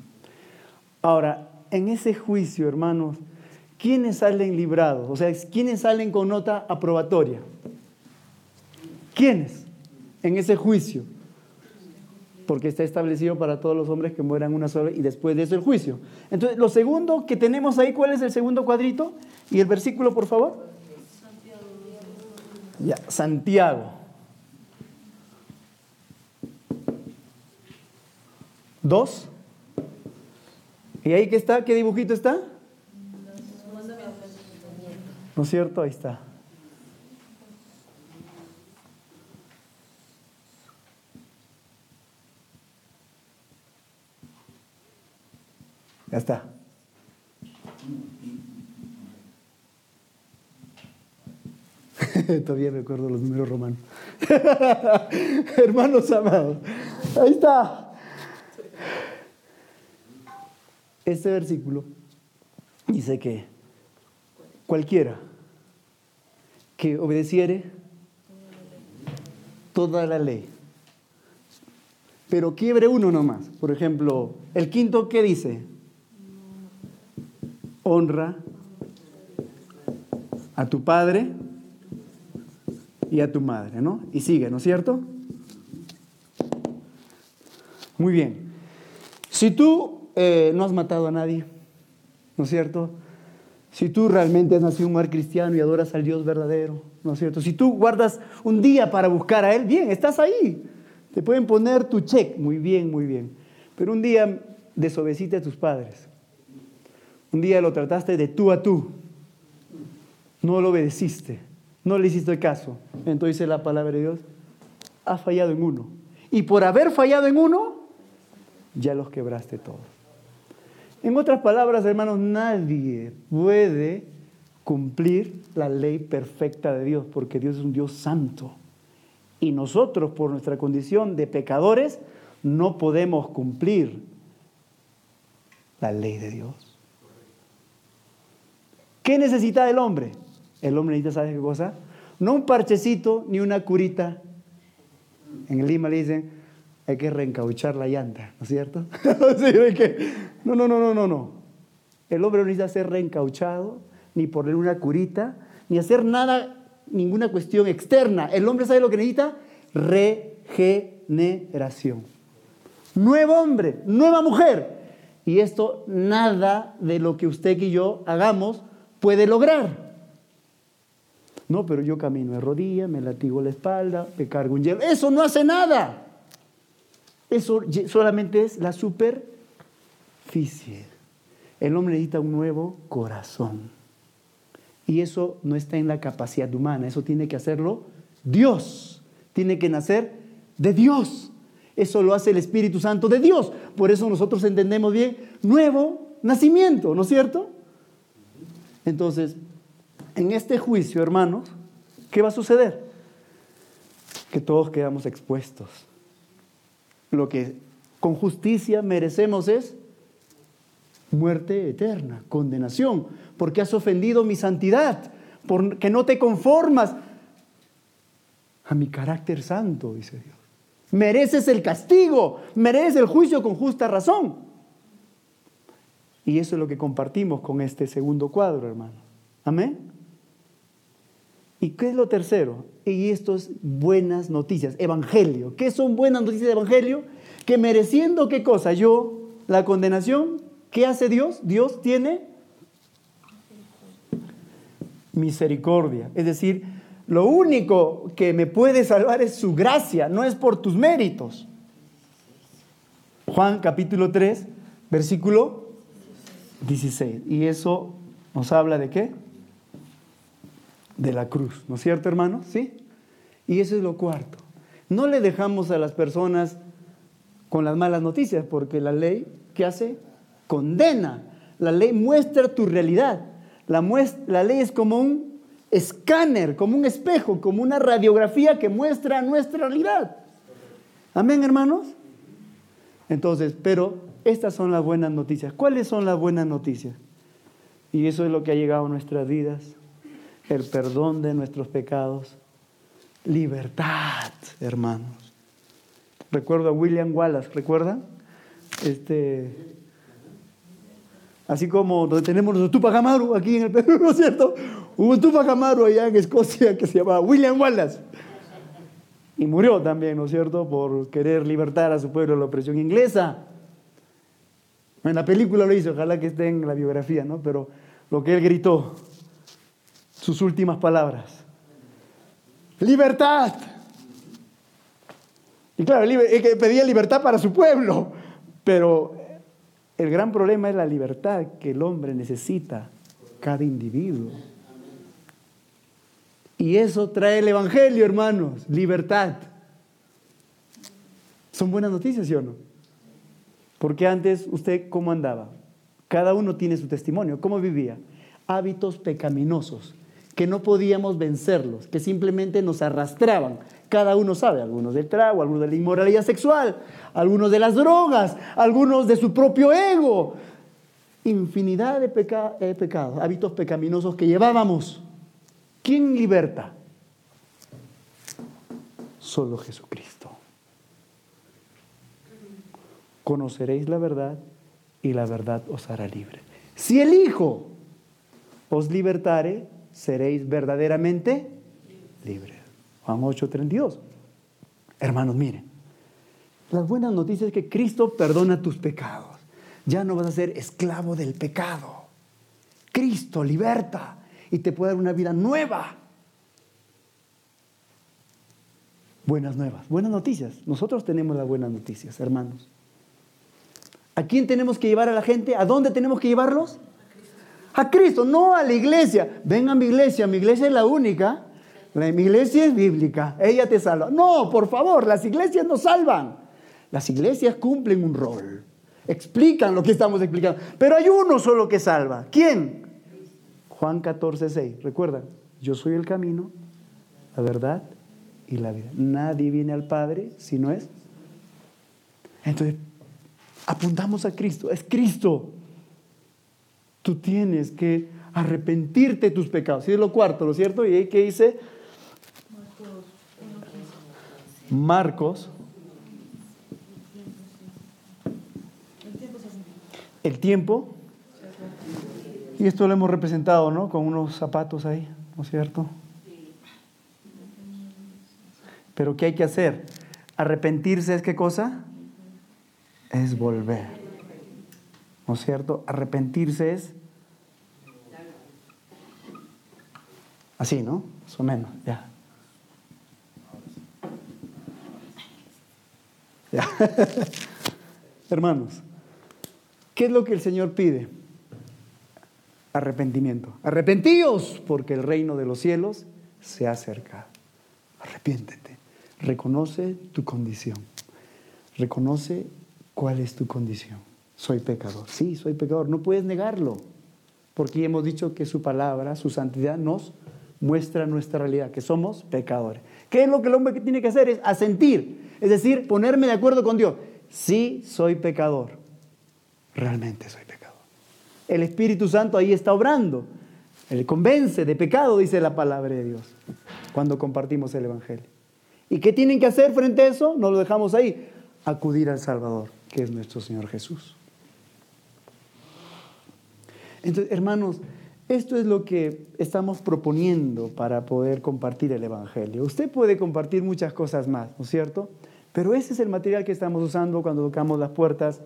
Ahora, en ese juicio, hermanos, ¿quiénes salen librados? O sea, ¿quiénes salen con nota aprobatoria? ¿Quiénes? En ese juicio porque está establecido para todos los hombres que mueran una sola y después de eso el juicio. Entonces, lo segundo que tenemos ahí, ¿cuál es el segundo cuadrito? Y el versículo, por favor. Ya, Santiago. Dos. ¿Y ahí qué está? ¿Qué dibujito está? ¿No es cierto? Ahí está. Ya está. Todavía me acuerdo los números romanos. Hermanos amados. Ahí está. Este versículo dice que cualquiera que obedeciere toda la ley, pero quiebre uno nomás. Por ejemplo, el quinto, ¿qué dice? Honra a tu padre y a tu madre, ¿no? Y sigue, ¿no es cierto? Muy bien. Si tú eh, no has matado a nadie, ¿no es cierto? Si tú realmente has nacido un mar cristiano y adoras al Dios verdadero, ¿no es cierto? Si tú guardas un día para buscar a Él, bien, estás ahí. Te pueden poner tu check, muy bien, muy bien. Pero un día desobedeciste a tus padres. Un día lo trataste de tú a tú. No lo obedeciste. No le hiciste caso. Entonces la palabra de Dios, has fallado en uno. Y por haber fallado en uno, ya los quebraste todos. En otras palabras, hermanos, nadie puede cumplir la ley perfecta de Dios, porque Dios es un Dios santo. Y nosotros, por nuestra condición de pecadores, no podemos cumplir la ley de Dios. ¿Qué necesita el hombre? El hombre necesita, ¿sabes qué cosa? No un parchecito ni una curita. En Lima le dicen, hay que reencauchar la llanta, ¿no es cierto? no, no, no, no, no, no. El hombre no necesita ser reencauchado, ni poner una curita, ni hacer nada, ninguna cuestión externa. El hombre sabe lo que necesita, regeneración. Nuevo hombre, nueva mujer. Y esto nada de lo que usted y yo hagamos puede lograr. No, pero yo camino de rodilla, me latigo la espalda, me cargo un hielo. Eso no hace nada. Eso solamente es la superficie. El hombre necesita un nuevo corazón. Y eso no está en la capacidad humana, eso tiene que hacerlo Dios. Tiene que nacer de Dios. Eso lo hace el Espíritu Santo de Dios. Por eso nosotros entendemos bien nuevo nacimiento, ¿no es cierto? Entonces, en este juicio, hermanos, ¿qué va a suceder? Que todos quedamos expuestos. Lo que con justicia merecemos es muerte eterna, condenación, porque has ofendido mi santidad, porque no te conformas a mi carácter santo, dice Dios. Mereces el castigo, mereces el juicio con justa razón. Y eso es lo que compartimos con este segundo cuadro, hermano. Amén. ¿Y qué es lo tercero? Y esto es buenas noticias, evangelio. ¿Qué son buenas noticias de evangelio? Que mereciendo qué cosa? Yo, la condenación, ¿qué hace Dios? Dios tiene misericordia. Es decir, lo único que me puede salvar es su gracia, no es por tus méritos. Juan capítulo 3, versículo 16. Y eso nos habla de qué? De la cruz, ¿no es cierto, hermano? Sí. Y eso es lo cuarto. No le dejamos a las personas con las malas noticias, porque la ley, ¿qué hace? Condena. La ley muestra tu realidad. La, la ley es como un escáner, como un espejo, como una radiografía que muestra nuestra realidad. Amén, hermanos. Entonces, pero estas son las buenas noticias. ¿Cuáles son las buenas noticias? Y eso es lo que ha llegado a nuestras vidas. El perdón de nuestros pecados. Libertad, hermanos. Recuerdo a William Wallace, ¿recuerdan? Este, así como tenemos nuestro Tupac Amaru aquí en el Perú, ¿no es cierto? Hubo un Tupac Amaru allá en Escocia que se llamaba William Wallace. Y murió también, ¿no es cierto?, por querer libertar a su pueblo de la opresión inglesa. En la película lo hizo, ojalá que esté en la biografía, ¿no? Pero lo que él gritó, sus últimas palabras. Libertad. Y claro, él pedía libertad para su pueblo, pero el gran problema es la libertad que el hombre necesita, cada individuo. Y eso trae el Evangelio, hermanos, libertad. Son buenas noticias, ¿sí o no? Porque antes usted, ¿cómo andaba? Cada uno tiene su testimonio. ¿Cómo vivía? Hábitos pecaminosos, que no podíamos vencerlos, que simplemente nos arrastraban. Cada uno sabe, algunos del trago, algunos de la inmoralidad sexual, algunos de las drogas, algunos de su propio ego. Infinidad de eh, pecados, hábitos pecaminosos que llevábamos. ¿Quién liberta? Solo Jesucristo. Conoceréis la verdad y la verdad os hará libre. Si el Hijo os libertare, seréis verdaderamente libres. Juan 8:32. Hermanos, miren, las buenas noticias es que Cristo perdona tus pecados. Ya no vas a ser esclavo del pecado. Cristo liberta y te puede dar una vida nueva. Buenas nuevas, buenas noticias. Nosotros tenemos las buenas noticias, hermanos. ¿A quién tenemos que llevar a la gente? ¿A dónde tenemos que llevarlos? A Cristo, no a la iglesia. Ven a mi iglesia, mi iglesia es la única. La, mi iglesia es bíblica, ella te salva. No, por favor, las iglesias no salvan. Las iglesias cumplen un rol, explican lo que estamos explicando. Pero hay uno solo que salva. ¿Quién? Juan 14, 6. Recuerdan, yo soy el camino, la verdad y la vida. Nadie viene al Padre si no es. Entonces, apuntamos a Cristo, es Cristo. Tú tienes que arrepentirte de tus pecados. Y es lo cuarto, ¿lo cierto? Y ahí que dice Marcos. El tiempo. Y esto lo hemos representado, ¿no? Con unos zapatos ahí, ¿no es cierto? Pero ¿qué hay que hacer? Arrepentirse es qué cosa? es volver. ¿No es cierto? Arrepentirse es así, ¿no? Más o menos, ya. Ya. Hermanos, ¿qué es lo que el Señor pide? Arrepentimiento. Arrepentíos porque el reino de los cielos se acerca. Arrepiéntete. Reconoce tu condición. Reconoce ¿Cuál es tu condición? Soy pecador. Sí, soy pecador. No puedes negarlo. Porque hemos dicho que su palabra, su santidad nos muestra nuestra realidad, que somos pecadores. ¿Qué es lo que el hombre tiene que hacer? Es asentir. Es decir, ponerme de acuerdo con Dios. Sí, soy pecador. Realmente soy pecador. El Espíritu Santo ahí está obrando. Él convence de pecado, dice la palabra de Dios, cuando compartimos el Evangelio. ¿Y qué tienen que hacer frente a eso? No lo dejamos ahí. Acudir al Salvador que es nuestro Señor Jesús. Entonces, hermanos, esto es lo que estamos proponiendo para poder compartir el Evangelio. Usted puede compartir muchas cosas más, ¿no es cierto? Pero ese es el material que estamos usando cuando tocamos las puertas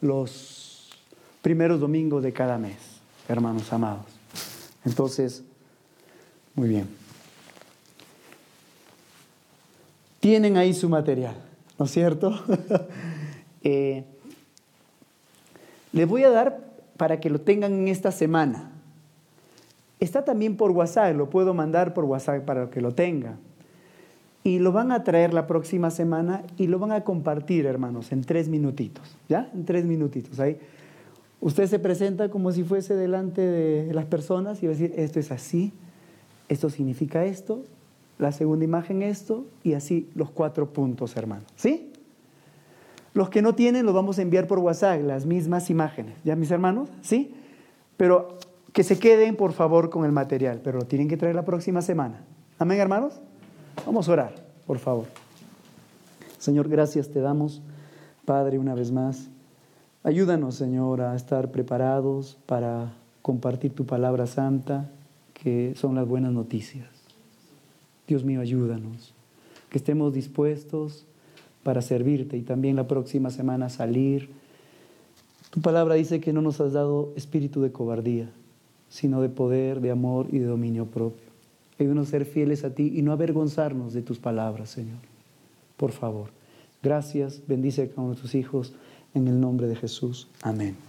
los primeros domingos de cada mes, hermanos amados. Entonces, muy bien. Tienen ahí su material, ¿no es cierto? Eh, les voy a dar para que lo tengan en esta semana. Está también por WhatsApp, lo puedo mandar por WhatsApp para que lo tenga. Y lo van a traer la próxima semana y lo van a compartir, hermanos, en tres minutitos. ¿Ya? En tres minutitos. Ahí. Usted se presenta como si fuese delante de las personas y va a decir, esto es así, esto significa esto, la segunda imagen esto, y así los cuatro puntos, hermanos. ¿Sí? Los que no tienen los vamos a enviar por WhatsApp, las mismas imágenes. ¿Ya, mis hermanos? ¿Sí? Pero que se queden, por favor, con el material, pero lo tienen que traer la próxima semana. Amén, hermanos. Vamos a orar, por favor. Señor, gracias te damos, Padre, una vez más. Ayúdanos, Señor, a estar preparados para compartir tu palabra santa, que son las buenas noticias. Dios mío, ayúdanos, que estemos dispuestos para servirte y también la próxima semana salir. Tu palabra dice que no nos has dado espíritu de cobardía, sino de poder, de amor y de dominio propio. Ayúdanos a ser fieles a ti y no avergonzarnos de tus palabras, Señor. Por favor. Gracias, bendice a nuestros hijos en el nombre de Jesús. Amén.